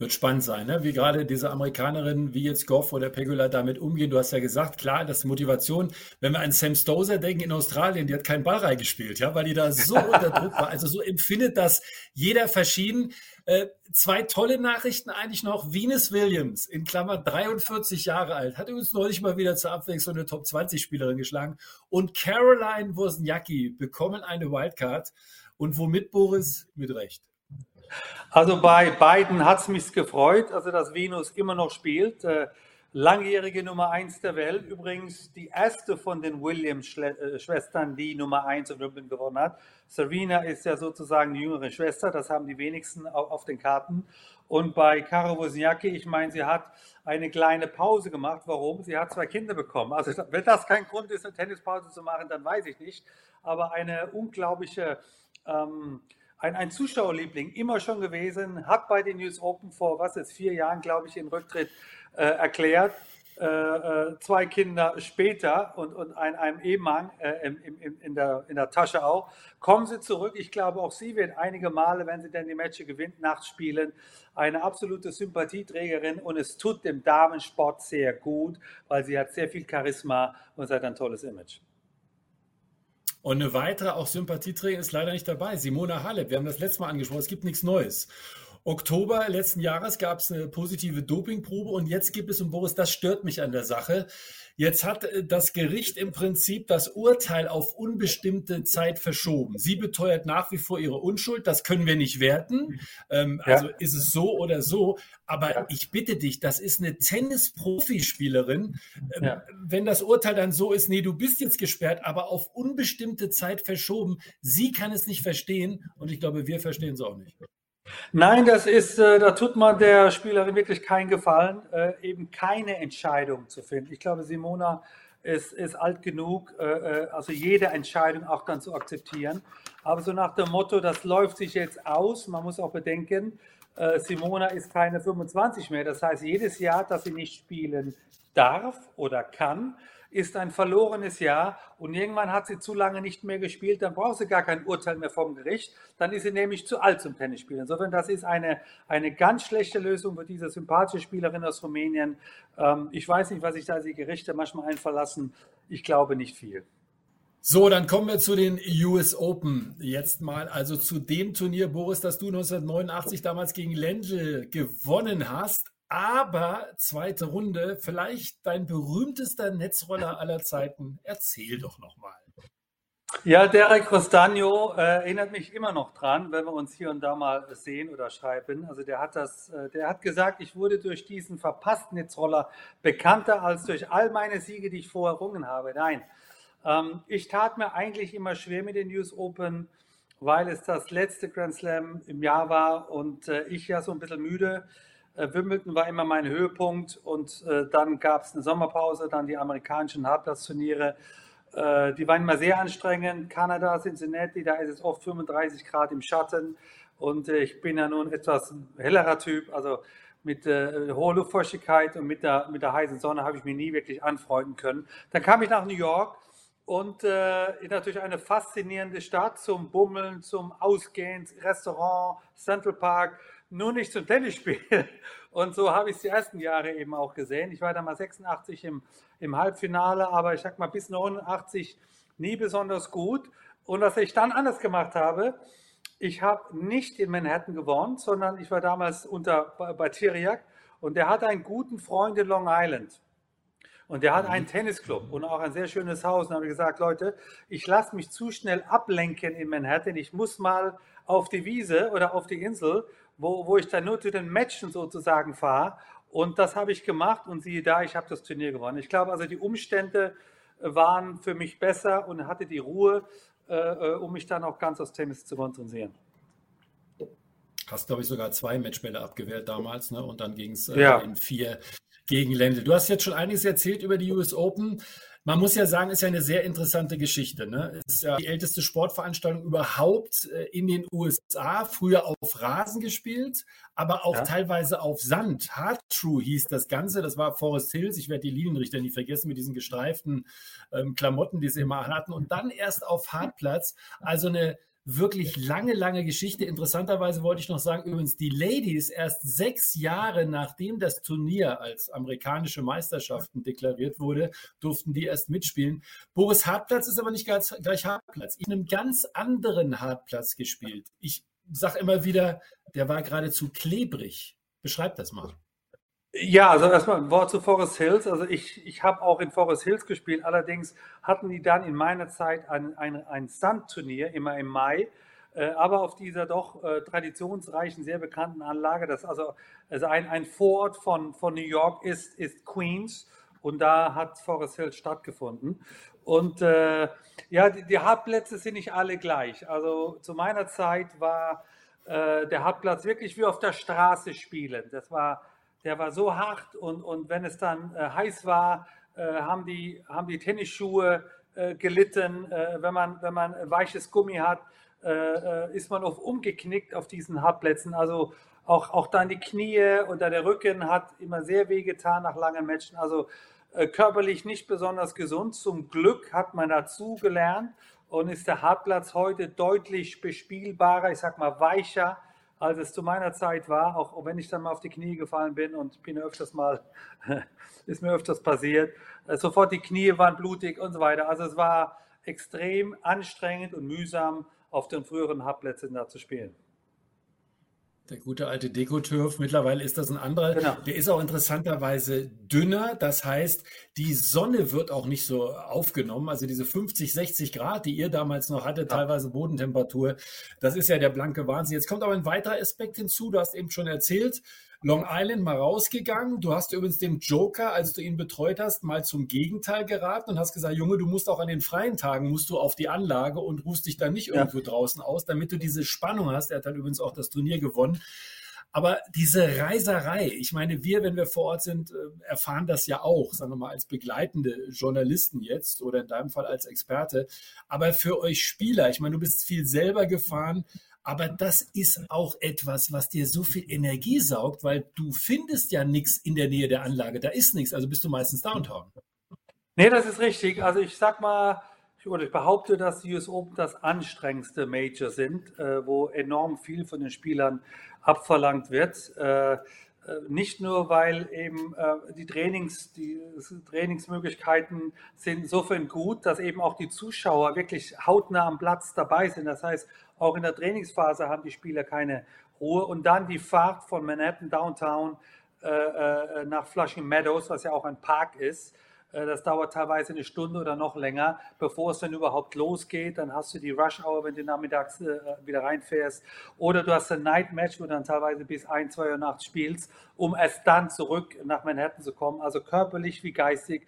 Wird spannend sein, ne? wie gerade diese Amerikanerinnen wie jetzt Goff oder Pegula damit umgehen. Du hast ja gesagt, klar, das ist Motivation. Wenn wir an Sam Stoser denken in Australien, die hat keinen Ball reingespielt, ja, weil die da so unter Druck war. Also so empfindet das jeder verschieden. Äh, zwei tolle Nachrichten eigentlich noch. Venus Williams, in Klammer 43 Jahre alt, hat übrigens neulich mal wieder zur Abwechslung eine Top 20 Spielerin geschlagen. Und Caroline Wozniacki bekommen eine Wildcard. Und womit, Boris? Mit Recht.
Also bei beiden hat es mich gefreut, also dass Venus immer noch spielt. Äh, langjährige Nummer 1 der Welt. Übrigens die erste von den Williams-Schwestern, die Nummer 1 in Wimbledon gewonnen hat. Serena ist ja sozusagen die jüngere Schwester, das haben die wenigsten auf den Karten. Und bei Caro Wozniacki, ich meine, sie hat eine kleine Pause gemacht. Warum? Sie hat zwei Kinder bekommen. Also wenn das kein Grund ist, eine Tennispause zu machen, dann weiß ich nicht. Aber eine unglaubliche ähm, ein, ein Zuschauerliebling, immer schon gewesen, hat bei den News Open vor, was ist, vier Jahren, glaube ich, den Rücktritt äh, erklärt. Äh, äh, zwei Kinder später und, und ein, einem Ehemann äh, im, im, in, der, in der Tasche auch, kommen sie zurück. Ich glaube, auch sie wird einige Male, wenn sie denn die Matches gewinnt, nachts spielen. Eine absolute Sympathieträgerin und es tut dem Damensport sehr gut, weil sie hat sehr viel Charisma und sie hat ein tolles Image.
Und eine weitere, auch Sympathieträgerin, ist leider nicht dabei. Simona Halep, wir haben das letzte Mal angesprochen, es gibt nichts Neues. Oktober letzten Jahres gab es eine positive Dopingprobe und jetzt gibt es, und Boris, das stört mich an der Sache, jetzt hat äh, das Gericht im Prinzip das Urteil auf unbestimmte Zeit verschoben. Sie beteuert nach wie vor ihre Unschuld, das können wir nicht werten. Ähm, ja. Also ist es so oder so. Aber ja. ich bitte dich, das ist eine Tennis-Profispielerin. Ähm, ja. Wenn das Urteil dann so ist, nee, du bist jetzt gesperrt, aber auf unbestimmte Zeit verschoben, sie kann es nicht verstehen und ich glaube, wir verstehen es auch nicht.
Nein, das ist, äh, da tut man der Spielerin wirklich keinen Gefallen, äh, eben keine Entscheidung zu finden. Ich glaube, Simona ist, ist alt genug, äh, also jede Entscheidung auch dann zu akzeptieren. Aber so nach dem Motto, das läuft sich jetzt aus, man muss auch bedenken, Simona ist keine 25 mehr. Das heißt, jedes Jahr, dass sie nicht spielen darf oder kann, ist ein verlorenes Jahr und irgendwann hat sie zu lange nicht mehr gespielt, dann braucht sie gar kein Urteil mehr vom Gericht, dann ist sie nämlich zu alt zum Tennisspielen. Insofern, das ist eine, eine ganz schlechte Lösung für diese sympathische Spielerin aus Rumänien. Ähm, ich weiß nicht, was sich da die Gerichte manchmal einverlassen. Ich glaube nicht viel.
So, dann kommen wir zu den US Open jetzt mal, also zu dem Turnier, Boris, das du 1989 damals gegen Lendl gewonnen hast. Aber zweite Runde, vielleicht dein berühmtester Netzroller aller Zeiten. Erzähl doch nochmal.
Ja, Derek Rostagno äh, erinnert mich immer noch dran, wenn wir uns hier und da mal sehen oder schreiben. Also der hat das, äh, der hat gesagt, ich wurde durch diesen verpassten Netzroller bekannter als durch all meine Siege, die ich vorher errungen habe. Nein, ähm, ich tat mir eigentlich immer schwer mit den US Open, weil es das letzte Grand Slam im Jahr war und äh, ich ja so ein bisschen müde äh, Wimbledon war immer mein Höhepunkt und äh, dann gab es eine Sommerpause, dann die amerikanischen Hartplatzturniere. Äh, die waren immer sehr anstrengend. Kanada, Cincinnati, da ist es oft 35 Grad im Schatten und äh, ich bin ja nun etwas hellerer Typ, also mit äh, hoher Luftfeuchtigkeit und mit der, mit der heißen Sonne habe ich mich nie wirklich anfreunden können. Dann kam ich nach New York und äh, natürlich eine faszinierende Stadt zum Bummeln, zum Ausgehen, Restaurant, Central Park nur nicht zum Tennisspielen. Und so habe ich es die ersten Jahre eben auch gesehen. Ich war da mal 86 im, im Halbfinale, aber ich sag mal bis 89 nie besonders gut. Und was ich dann anders gemacht habe, ich habe nicht in Manhattan gewonnen, sondern ich war damals unter bei Tiriak und der hatte einen guten Freund in Long Island. Und der hat einen mhm. Tennisclub und auch ein sehr schönes Haus. Und habe ich gesagt, Leute, ich lasse mich zu schnell ablenken in Manhattan. Ich muss mal auf die Wiese oder auf die Insel wo, wo ich dann nur zu den Matchen sozusagen fahre. Und das habe ich gemacht und siehe da, ich habe das Turnier gewonnen. Ich glaube also, die Umstände äh, waren für mich besser und hatte die Ruhe, äh, äh, um mich dann auch ganz aufs Tennis zu konzentrieren.
Hast, glaube ich, sogar zwei Matchbälle abgewehrt damals, ne? Und dann ging es äh, ja. in vier gegen Ländle. Du hast jetzt schon einiges erzählt über die US Open. Man muss ja sagen, ist ja eine sehr interessante Geschichte. Ne? Ist ja die älteste Sportveranstaltung überhaupt äh, in den USA. Früher auf Rasen gespielt, aber auch ja. teilweise auf Sand. Hard True hieß das Ganze. Das war Forest Hills. Ich werde die Linienrichter nie vergessen mit diesen gestreiften ähm, Klamotten, die sie immer hatten. Und dann erst auf Hartplatz. Also eine wirklich lange, lange Geschichte. Interessanterweise wollte ich noch sagen, übrigens, die Ladies erst sechs Jahre nachdem das Turnier als amerikanische Meisterschaften deklariert wurde, durften die erst mitspielen. Boris Hartplatz ist aber nicht ganz, gleich Hartplatz. Ich habe einen ganz anderen Hartplatz gespielt. Ich sage immer wieder, der war geradezu klebrig. Beschreib das mal.
Ja, also erstmal ein Wort zu Forest Hills. Also ich, ich habe auch in Forest Hills gespielt. Allerdings hatten die dann in meiner Zeit ein, ein, ein Sandturnier, immer im Mai. Äh, aber auf dieser doch äh, traditionsreichen, sehr bekannten Anlage, das also, also ein, ein Vorort von, von New York ist, ist Queens. Und da hat Forest Hills stattgefunden. Und äh, ja, die, die Hartplätze sind nicht alle gleich. Also zu meiner Zeit war äh, der Hartplatz wirklich wie auf der Straße spielen. Das war der war so hart und, und wenn es dann äh, heiß war, äh, haben, die, haben die Tennisschuhe äh, gelitten. Äh, wenn, man, wenn man weiches Gummi hat, äh, ist man oft umgeknickt auf diesen Hartplätzen. Also auch, auch dann die Knie oder der Rücken hat immer sehr weh getan nach langen Matchen. Also äh, körperlich nicht besonders gesund. Zum Glück hat man dazu gelernt und ist der Hartplatz heute deutlich bespielbarer, ich sag mal weicher, als es zu meiner Zeit war, auch wenn ich dann mal auf die Knie gefallen bin und bin öfters mal, ist mir öfters passiert. Äh, sofort die Knie waren blutig und so weiter. Also es war extrem anstrengend und mühsam, auf den früheren Hartplätzen da zu spielen.
Der gute alte Dekoturf. Mittlerweile ist das ein anderer. Genau. Der ist auch interessanterweise dünner. Das heißt, die Sonne wird auch nicht so aufgenommen. Also diese 50, 60 Grad, die ihr damals noch hattet, ja. teilweise Bodentemperatur, das ist ja der blanke Wahnsinn. Jetzt kommt aber ein weiterer Aspekt hinzu. Du hast eben schon erzählt, Long Island mal rausgegangen. Du hast übrigens dem Joker, als du ihn betreut hast, mal zum Gegenteil geraten und hast gesagt, Junge, du musst auch an den freien Tagen musst du auf die Anlage und rufst dich dann nicht irgendwo ja. draußen aus, damit du diese Spannung hast. Er hat dann übrigens auch das Turnier gewonnen. Aber diese Reiserei, ich meine, wir, wenn wir vor Ort sind, äh, erfahren das ja auch, sagen wir mal, als begleitende Journalisten jetzt oder in deinem Fall als Experte. Aber für euch Spieler, ich meine, du bist viel selber gefahren. Aber das ist auch etwas, was dir so viel Energie saugt, weil du findest ja nichts in der Nähe der Anlage. Da ist nichts, also bist du meistens Downtown.
Nee, das ist richtig. Also ich sag mal, oder ich behaupte, dass die US Open das anstrengendste Major sind, äh, wo enorm viel von den Spielern abverlangt wird. Äh, nicht nur, weil eben äh, die, Trainings, die Trainingsmöglichkeiten sind insofern gut, dass eben auch die Zuschauer wirklich hautnah am Platz dabei sind. Das heißt, auch in der Trainingsphase haben die Spieler keine Ruhe. Und dann die Fahrt von Manhattan Downtown äh, äh nach Flushing Meadows, was ja auch ein Park ist, äh, das dauert teilweise eine Stunde oder noch länger, bevor es dann überhaupt losgeht. Dann hast du die Rush Hour, wenn du nachmittags äh, wieder reinfährst. Oder du hast ein Night Match, wo du dann teilweise bis 1, 2 Uhr nachts spielst, um erst dann zurück nach Manhattan zu kommen. Also körperlich wie geistig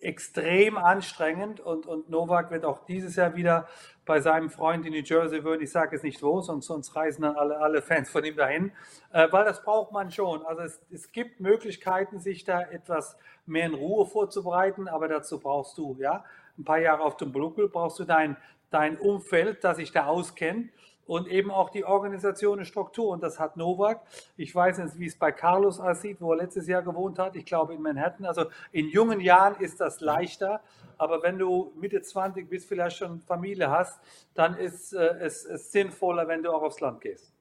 extrem anstrengend und, und Novak wird auch dieses Jahr wieder bei seinem Freund in New Jersey würden. Ich sage es nicht wo, sonst, sonst reisen dann alle, alle Fans von ihm dahin, äh, weil das braucht man schon. Also es, es gibt Möglichkeiten, sich da etwas mehr in Ruhe vorzubereiten, aber dazu brauchst du ja ein paar Jahre auf dem Buckel, brauchst du dein, dein Umfeld, das sich da auskennt und eben auch die Organisation und Struktur. Und das hat Novak. Ich weiß nicht, wie es bei Carlos aussieht, wo er letztes Jahr gewohnt hat. Ich glaube in Manhattan. Also in jungen Jahren ist das leichter. Aber wenn du Mitte 20 bist, vielleicht schon Familie hast, dann ist äh, es, es, sinnvoller, wenn du auch aufs Land gehst.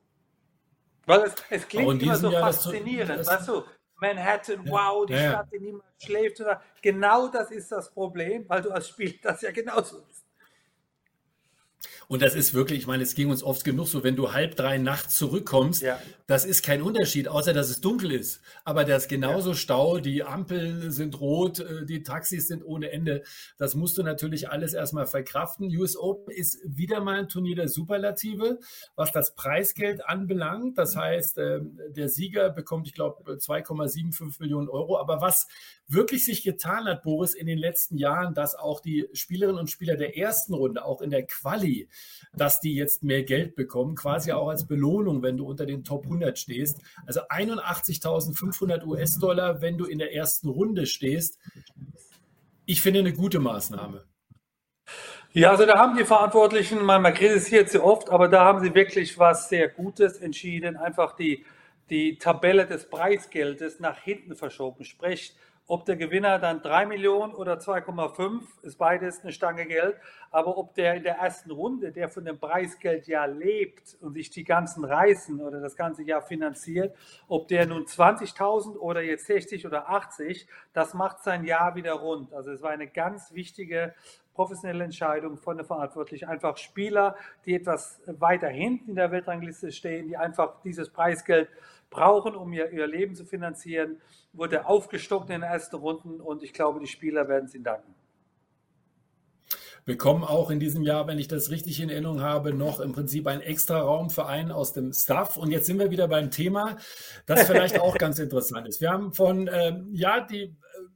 Weil es, es klingt immer so Jahr, faszinierend, das, weißt du? Manhattan, ja, wow, die ja, Stadt, die niemand schläft. Genau das ist das Problem, weil du als Spieler das ja genauso bist.
Und das ist wirklich, ich meine, es ging uns oft genug so, wenn du halb drei nachts zurückkommst, ja. das ist kein Unterschied, außer dass es dunkel ist. Aber das ist genauso ja. Stau, die Ampeln sind rot, äh, die Taxis sind ohne Ende. Das musst du natürlich alles erstmal verkraften. US Open ist wieder mal ein Turnier der Superlative, was das Preisgeld anbelangt. Das heißt, ähm, der Sieger bekommt, ich glaube, 2,75 Millionen Euro. Aber was wirklich sich getan hat, Boris, in den letzten Jahren, dass auch die Spielerinnen und Spieler der ersten Runde, auch in der Quali, dass die jetzt mehr Geld bekommen, quasi auch als Belohnung, wenn du unter den Top 100 stehst. Also 81.500 US-Dollar, wenn du in der ersten Runde stehst. Ich finde eine gute Maßnahme.
Ja, also da haben die Verantwortlichen, man, man kritisiert sie oft, aber da haben sie wirklich was sehr Gutes entschieden. Einfach die, die Tabelle des Preisgeldes nach hinten verschoben. Sprich, ob der Gewinner dann 3 Millionen oder 2,5, ist beides eine Stange Geld. Aber ob der in der ersten Runde, der von dem Preisgeld ja lebt und sich die ganzen Reisen oder das ganze Jahr finanziert, ob der nun 20.000 oder jetzt 60 oder 80, das macht sein Jahr wieder rund. Also es war eine ganz wichtige professionelle Entscheidung von der Verantwortlichen. Einfach Spieler, die etwas weiter hinten in der Weltrangliste stehen, die einfach dieses Preisgeld brauchen, um ihr, ihr Leben zu finanzieren, wurde aufgestockt in den ersten Runden und ich glaube, die Spieler werden es ihnen danken
bekommen auch in diesem Jahr, wenn ich das richtig in Erinnerung habe, noch im Prinzip einen extra Raum für einen aus dem Staff. Und jetzt sind wir wieder beim Thema, das vielleicht auch ganz interessant ist. Wir haben von, ähm, ja, die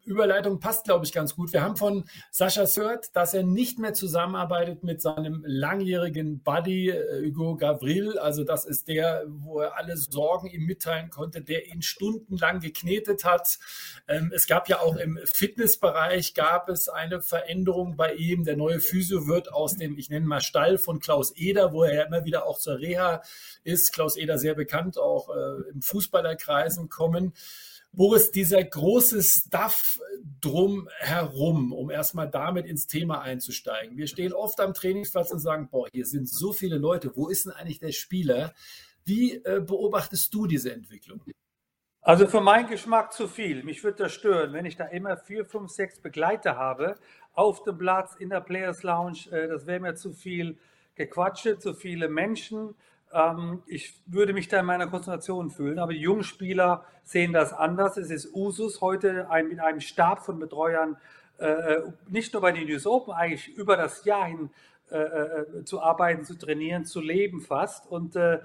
Überleitung passt, glaube ich, ganz gut. Wir haben von Sascha Sört, dass er nicht mehr zusammenarbeitet mit seinem langjährigen Buddy äh, Hugo Gavril. Also das ist der, wo er alle Sorgen ihm mitteilen konnte, der ihn stundenlang geknetet hat. Ähm, es gab ja auch im Fitnessbereich gab es eine Veränderung bei ihm. Der neue Physio wird aus dem, ich nenne mal Stall von Klaus Eder, wo er ja immer wieder auch zur Reha ist. Klaus Eder sehr bekannt, auch äh, im Fußballerkreisen kommen. Boris, dieser große Stuff drum herum, um erstmal damit ins Thema einzusteigen. Wir stehen oft am Trainingsplatz und sagen, boah, hier sind so viele Leute, wo ist denn eigentlich der Spieler? Wie äh, beobachtest du diese Entwicklung?
Also für meinen Geschmack zu viel. Mich würde das stören, wenn ich da immer vier, fünf, sechs Begleiter habe, auf dem Platz, in der Players Lounge. Äh, das wäre mir zu viel Gequatsche, zu viele Menschen. Ähm, ich würde mich da in meiner Konzentration fühlen, aber die jungen Spieler sehen das anders. Es ist Usus, heute ein, mit einem Stab von Betreuern, äh, äh nicht nur bei den News Open, eigentlich über das Jahr hin äh, äh, zu arbeiten, zu trainieren, zu leben fast. Und äh,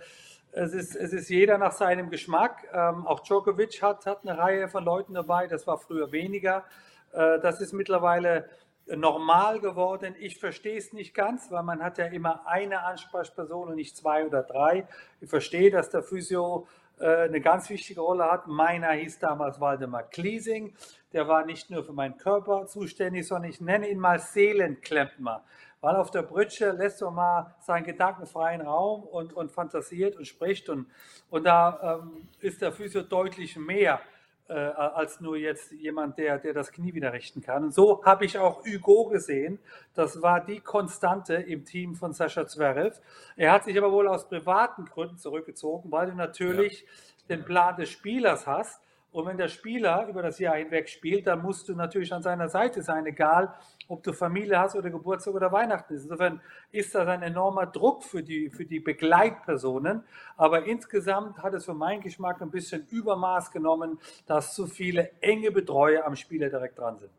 es, ist, es ist jeder nach seinem Geschmack. Ähm, auch Djokovic hat, hat eine Reihe von Leuten dabei, das war früher weniger. Äh, das ist mittlerweile normal geworden. Ich verstehe es nicht ganz, weil man hat ja immer eine Ansprechperson und nicht zwei oder drei. Ich verstehe, dass der Physio äh, eine ganz wichtige Rolle hat. Meiner hieß damals Waldemar Kliesing. Der war nicht nur für meinen Körper zuständig, sondern ich nenne ihn mal Seelenklempner. Weil auf der Brütsche lässt er mal seinen gedankenfreien Raum und, und fantasiert und spricht. Und, und da ähm, ist der Physio deutlich mehr äh, als nur jetzt jemand, der, der das Knie wieder richten kann. Und so habe ich auch Hugo gesehen. Das war die Konstante im Team von Sascha Zverev. Er hat sich aber wohl aus privaten Gründen zurückgezogen, weil du natürlich ja. den Plan des Spielers hast. Und wenn der Spieler über das Jahr hinweg spielt, dann musst du natürlich an seiner Seite sein, egal ob du Familie hast oder Geburtstag oder Weihnachten ist. Insofern ist das ein enormer Druck für die, für die Begleitpersonen. Aber insgesamt hat es für meinen Geschmack ein bisschen Übermaß genommen, dass zu viele enge Betreuer am Spieler direkt dran sind.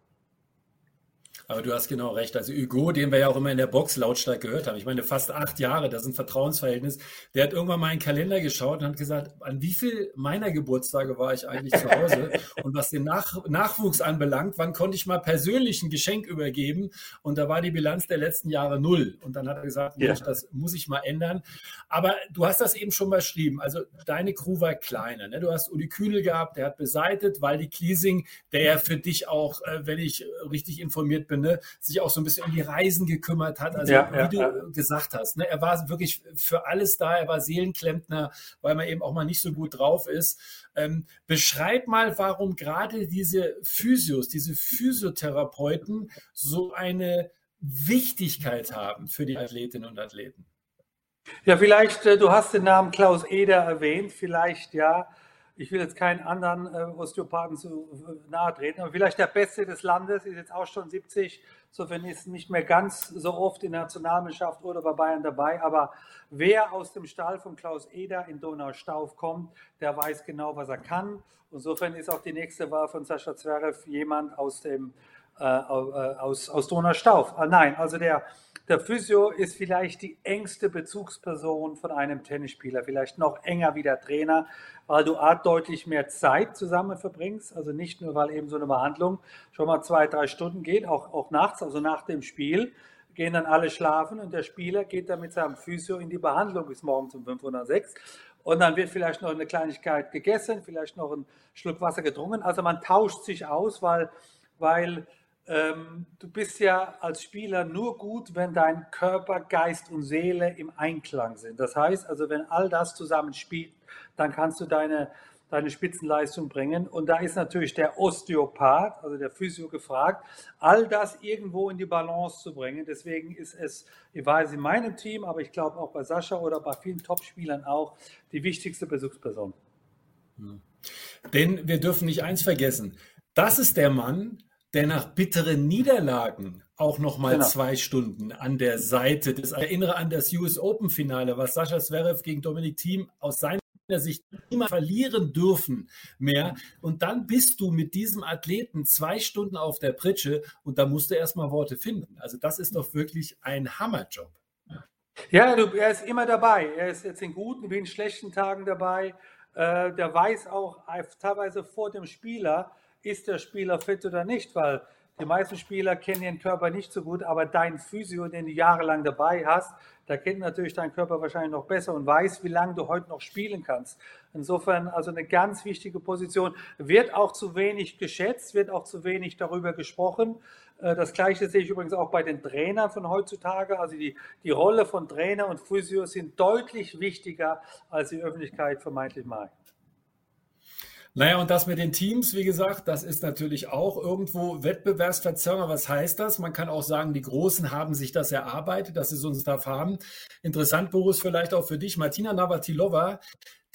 Aber du hast genau recht. Also Hugo, den wir ja auch immer in der Box lautstark gehört haben. Ich meine, fast acht Jahre, das ist ein Vertrauensverhältnis. Der hat irgendwann mal in den Kalender geschaut und hat gesagt, an wie viel meiner Geburtstage war ich eigentlich zu Hause? Und was den Nach Nachwuchs anbelangt, wann konnte ich mal persönlich ein Geschenk übergeben? Und da war die Bilanz der letzten Jahre null. Und dann hat er gesagt, ja. das muss ich mal ändern. Aber du hast das eben schon beschrieben. Also deine Crew war kleiner. Ne? Du hast Uli Kühnel gehabt, der hat beseitet, weil die Cleasing, der ja für dich auch, äh, wenn ich richtig informiert bin, finde, sich auch so ein bisschen um die Reisen gekümmert hat. Also ja, wie ja, du gesagt hast, ne, er war wirklich für alles da, er war Seelenklempner, weil man eben auch mal nicht so gut drauf ist. Ähm, beschreib mal, warum gerade diese Physios, diese Physiotherapeuten so eine Wichtigkeit haben für die Athletinnen und Athleten.
Ja, vielleicht, äh, du hast den Namen Klaus Eder erwähnt, vielleicht ja ich will jetzt keinen anderen äh, Osteopathen zu äh, nahe treten, aber vielleicht der Beste des Landes ist jetzt auch schon 70, insofern ist nicht mehr ganz so oft in der Nationalmannschaft oder bei Bayern dabei, aber wer aus dem Stall von Klaus Eder in Donaustauf kommt, der weiß genau, was er kann. Insofern ist auch die nächste Wahl von Sascha Zverev jemand aus dem aus, aus Donaustauf. Ah, nein, also der der Physio ist vielleicht die engste Bezugsperson von einem Tennisspieler, vielleicht noch enger wie der Trainer, weil du Art deutlich mehr Zeit zusammen verbringst. Also nicht nur, weil eben so eine Behandlung schon mal zwei, drei Stunden geht, auch, auch nachts, also nach dem Spiel, gehen dann alle schlafen und der Spieler geht dann mit seinem Physio in die Behandlung bis morgens um 506. Und dann wird vielleicht noch eine Kleinigkeit gegessen, vielleicht noch ein Schluck Wasser getrunken. Also man tauscht sich aus, weil, weil ähm, du bist ja als Spieler nur gut, wenn dein Körper, Geist und Seele im Einklang sind. Das heißt also, wenn all das zusammen spielt, dann kannst du deine, deine Spitzenleistung bringen. Und da ist natürlich der Osteopath, also der Physio gefragt, all das irgendwo in die Balance zu bringen. Deswegen ist es, ich weiß in meinem Team, aber ich glaube auch bei Sascha oder bei vielen Topspielern auch, die wichtigste Besuchsperson.
Hm. Denn wir dürfen nicht eins vergessen. Das ist der Mann, der nach bitteren Niederlagen auch noch mal genau. zwei Stunden an der Seite des erinnere an das US Open Finale, was Sascha Zverev gegen Dominik Thiem aus seiner Sicht immer verlieren dürfen mehr. Und dann bist du mit diesem Athleten zwei Stunden auf der Pritsche und da musst du erstmal Worte finden. Also das ist doch wirklich ein Hammerjob.
Ja, du, er ist immer dabei. Er ist jetzt in guten wie in schlechten Tagen dabei. Äh, der weiß auch teilweise vor dem Spieler, ist der Spieler fit oder nicht, weil die meisten Spieler kennen ihren Körper nicht so gut, aber dein Physio, den du jahrelang dabei hast, der kennt natürlich deinen Körper wahrscheinlich noch besser und weiß, wie lange du heute noch spielen kannst. Insofern also eine ganz wichtige Position. Wird auch zu wenig geschätzt, wird auch zu wenig darüber gesprochen. Äh, das Gleiche sehe ich übrigens auch bei den Trainern von heutzutage. Also die, die Rolle von Trainer und Physio sind deutlich wichtiger, als die Öffentlichkeit vermeintlich meint.
Naja, und das mit den Teams, wie gesagt, das ist natürlich auch irgendwo Wettbewerbsverzerrung. Was heißt das? Man kann auch sagen, die Großen haben sich das erarbeitet, dass sie so einen Staff haben. Interessant, Boris, vielleicht auch für dich. Martina Navratilova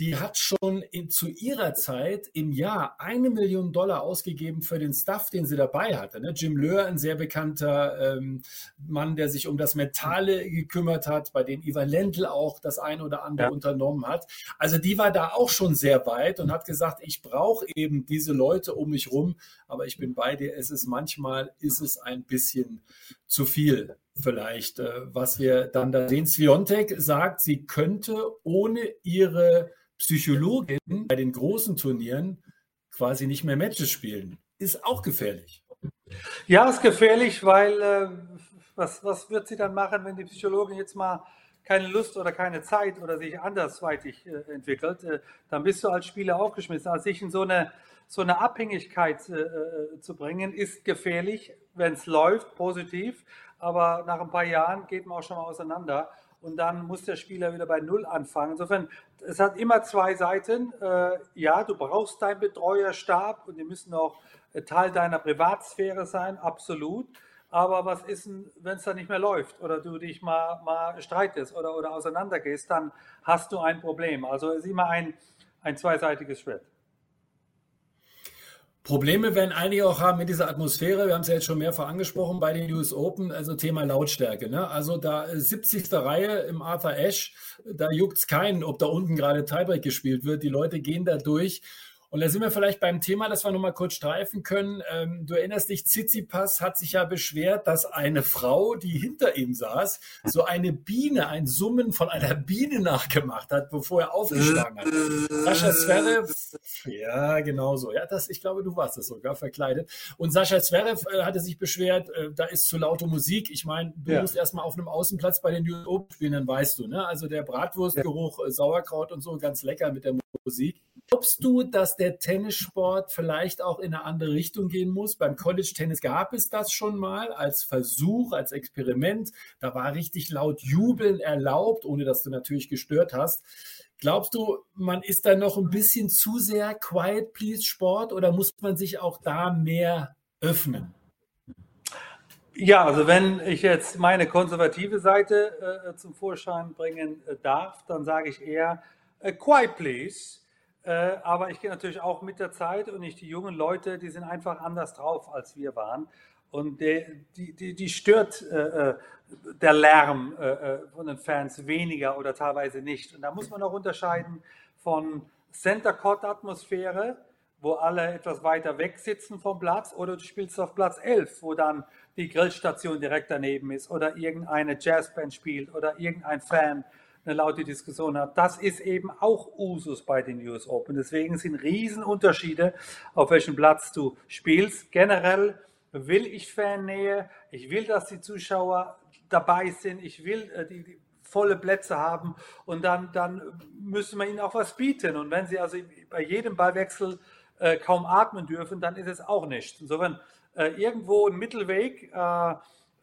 die hat schon in, zu ihrer Zeit im Jahr eine Million Dollar ausgegeben für den Stuff, den sie dabei hatte. Ne? Jim Löhr, ein sehr bekannter ähm, Mann, der sich um das Mentale gekümmert hat, bei dem Ivan Lendl auch das ein oder andere ja. unternommen hat. Also die war da auch schon sehr weit und hat gesagt, ich brauche eben diese Leute um mich rum, aber ich bin bei dir, es ist manchmal, ist es ein bisschen zu viel vielleicht, äh, was wir dann da sehen. Sviontek sagt, sie könnte ohne ihre Psychologin bei den großen Turnieren quasi nicht mehr Matches spielen. Ist auch gefährlich.
Ja, ist gefährlich, weil äh, was, was wird sie dann machen, wenn die Psychologin jetzt mal keine Lust oder keine Zeit oder sich andersweitig äh, entwickelt? Äh, dann bist du als Spieler aufgeschmissen. Also sich in so eine, so eine Abhängigkeit äh, äh, zu bringen, ist gefährlich, wenn es läuft, positiv. Aber nach ein paar Jahren geht man auch schon mal auseinander und dann muss der Spieler wieder bei Null anfangen. Insofern, es hat immer zwei Seiten. Äh, ja, du brauchst deinen Betreuerstab und die müssen auch äh, Teil deiner Privatsphäre sein, absolut. Aber was ist denn, wenn es dann nicht mehr läuft oder du dich mal, mal streitest oder, oder auseinandergehst, dann hast du ein Problem. Also es ist immer ein, ein zweiseitiges Schwert.
Probleme werden einige auch haben mit dieser Atmosphäre. Wir haben es ja jetzt schon mehrfach angesprochen bei den US Open, also Thema Lautstärke. Ne? Also da 70. Reihe im Arthur Ashe, da juckt es keinen, ob da unten gerade Tiebreak gespielt wird. Die Leute gehen da durch. Und da sind wir vielleicht beim Thema, das wir nochmal kurz streifen können. Ähm, du erinnerst dich, Tsitsipas hat sich ja beschwert, dass eine Frau, die hinter ihm saß, so eine Biene, ein Summen von einer Biene nachgemacht hat, bevor er aufgeschlagen hat. Sascha Zverev, ja, genau so. Ja, das, ich glaube, du warst das sogar verkleidet. Und Sascha Zverev äh, hatte sich beschwert, äh, da ist zu laute Musik. Ich meine, du ja. musst erstmal auf einem Außenplatz bei den US Open spielen, dann weißt du, ne? Also der Bratwurstgeruch, äh, Sauerkraut und so, ganz lecker mit der Musik. Glaubst du, dass der Tennissport vielleicht auch in eine andere Richtung gehen muss? Beim College Tennis gab es das schon mal als Versuch, als Experiment. Da war richtig laut Jubeln erlaubt, ohne dass du natürlich gestört hast. Glaubst du, man ist da noch ein bisschen zu sehr Quiet Please Sport oder muss man sich auch da mehr öffnen?
Ja, also wenn ich jetzt meine konservative Seite äh, zum Vorschein bringen äh, darf, dann sage ich eher, äh, quiet please äh, aber ich gehe natürlich auch mit der Zeit und nicht die jungen Leute, die sind einfach anders drauf, als wir waren. Und die, die, die, die stört äh, äh der Lärm äh, äh, von den Fans weniger oder teilweise nicht. Und da muss man auch unterscheiden von Center Court Atmosphäre, wo alle etwas weiter weg sitzen vom Platz, oder du spielst auf Platz 11, wo dann die Grillstation direkt daneben ist oder irgendeine Jazzband spielt oder irgendein Fan eine laute Diskussion hat. Das ist eben auch Usus bei den US Open. Deswegen sind Riesenunterschiede, auf welchem Platz du spielst. Generell will ich Fannähe, ich will, dass die Zuschauer dabei sind, ich will äh, die, die volle Plätze haben und dann, dann müssen wir ihnen auch was bieten. Und wenn sie also bei jedem Ballwechsel äh, kaum atmen dürfen, dann ist es auch nicht. Insofern äh, irgendwo ein Mittelweg. Äh,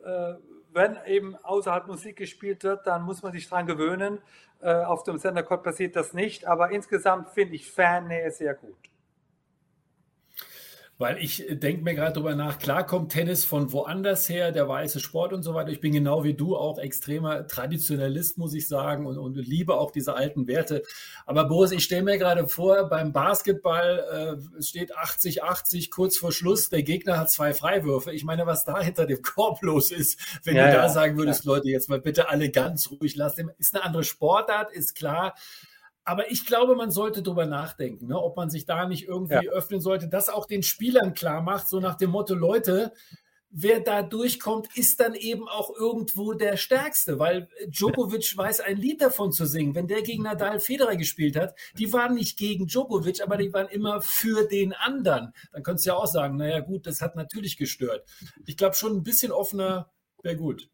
äh wenn eben außerhalb Musik gespielt wird, dann muss man sich daran gewöhnen. Äh, auf dem Sender Court passiert das nicht, aber insgesamt finde ich Fannähe sehr gut.
Weil ich denke mir gerade darüber nach, klar kommt Tennis von woanders her, der weiße Sport und so weiter. Ich bin genau wie du auch extremer Traditionalist, muss ich sagen, und, und liebe auch diese alten Werte. Aber Boris, ich stelle mir gerade vor, beim Basketball äh, steht 80-80 kurz vor Schluss, der Gegner hat zwei Freiwürfe. Ich meine, was da hinter dem Korb los ist, wenn ja, du da ja, sagen würdest, ja. Leute, jetzt mal bitte alle ganz ruhig lassen. Ist eine andere Sportart, ist klar. Aber ich glaube, man sollte darüber nachdenken, ne, ob man sich da nicht irgendwie ja. öffnen sollte, das auch den Spielern klar macht, so nach dem Motto, Leute, wer da durchkommt, ist dann eben auch irgendwo der Stärkste, weil Djokovic weiß ein Lied davon zu singen. Wenn der gegen Nadal Federer gespielt hat, die waren nicht gegen Djokovic, aber die waren immer für den anderen. Dann könntest du ja auch sagen, naja gut, das hat natürlich gestört. Ich glaube schon ein bisschen offener wäre gut.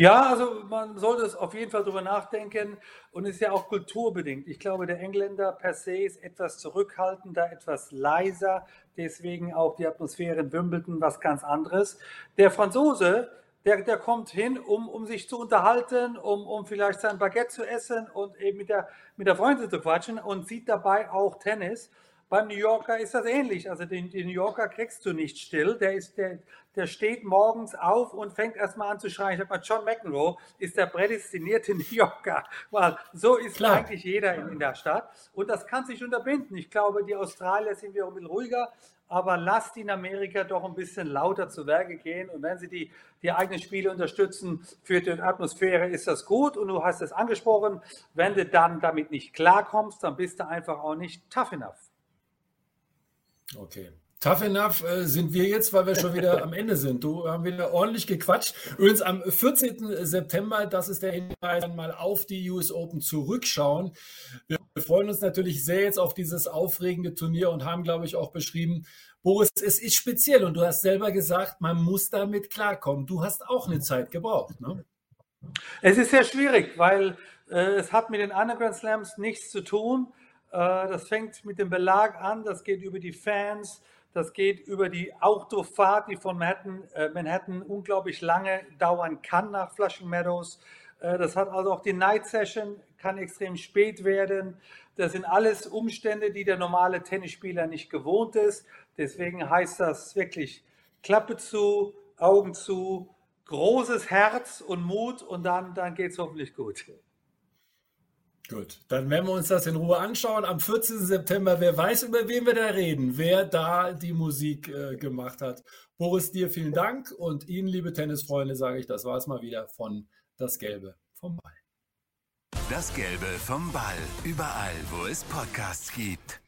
Ja, also man sollte es auf jeden Fall drüber nachdenken und ist ja auch kulturbedingt. Ich glaube, der Engländer per se ist etwas zurückhaltender, etwas leiser, deswegen auch die Atmosphäre in Wimbledon was ganz anderes. Der Franzose, der, der kommt hin, um, um sich zu unterhalten, um, um vielleicht sein Baguette zu essen und eben mit der, mit der Freundin zu quatschen und sieht dabei auch Tennis. Beim New Yorker ist das ähnlich. Also den, den New Yorker kriegst du nicht still. Der, ist, der, der steht morgens auf und fängt erstmal an zu schreien. Ich habe mal, John McEnroe ist der prädestinierte New Yorker. Weil so ist Klar. eigentlich jeder in, in, der Stadt. Und das kann sich unterbinden. Ich glaube, die Australier sind wir ein bisschen ruhiger. Aber lasst die in Amerika doch ein bisschen lauter zu Werke gehen. Und wenn sie die, die eigenen Spiele unterstützen für die Atmosphäre, ist das gut. Und du hast es angesprochen, wenn du dann damit nicht klarkommst, dann bist du einfach auch nicht tough enough.
Okay. Tough enough äh, sind wir jetzt, weil wir schon wieder am Ende sind. Du haben wieder ordentlich gequatscht. Übrigens am 14. September, das ist der Hinweis, mal auf die US Open zurückschauen. Wir freuen uns natürlich sehr jetzt auf dieses aufregende Turnier und haben, glaube ich, auch beschrieben, Boris, es ist speziell und du hast selber gesagt, man muss damit klarkommen. Du hast auch eine Zeit gebraucht, ne?
Es ist sehr schwierig, weil äh, es hat mit den Underground Slams nichts zu tun. Äh, das fängt mit dem Belag an, das geht über die Fans, das geht über die Autofahrt, die von Manhattan, äh, Manhattan unglaublich lange dauern kann nach Flushing Meadows. Äh, das hat also auch die Night Session, kann extrem spät werden. Das sind alles Umstände, die der normale Tennisspieler nicht gewohnt ist. Deswegen heißt das wirklich Klappe zu, Augen zu, großes Herz und Mut und dann, dann geht es hoffentlich gut.
Gut, dann werden wir uns das in Ruhe anschauen. Am 14. September, wer weiß, über wen wir da reden, wer da die Musik äh, gemacht hat. Boris, dir vielen Dank und Ihnen, liebe Tennisfreunde, sage ich, das war es mal wieder von Das Gelbe vom Ball.
Das Gelbe vom Ball, überall, wo es Podcasts gibt.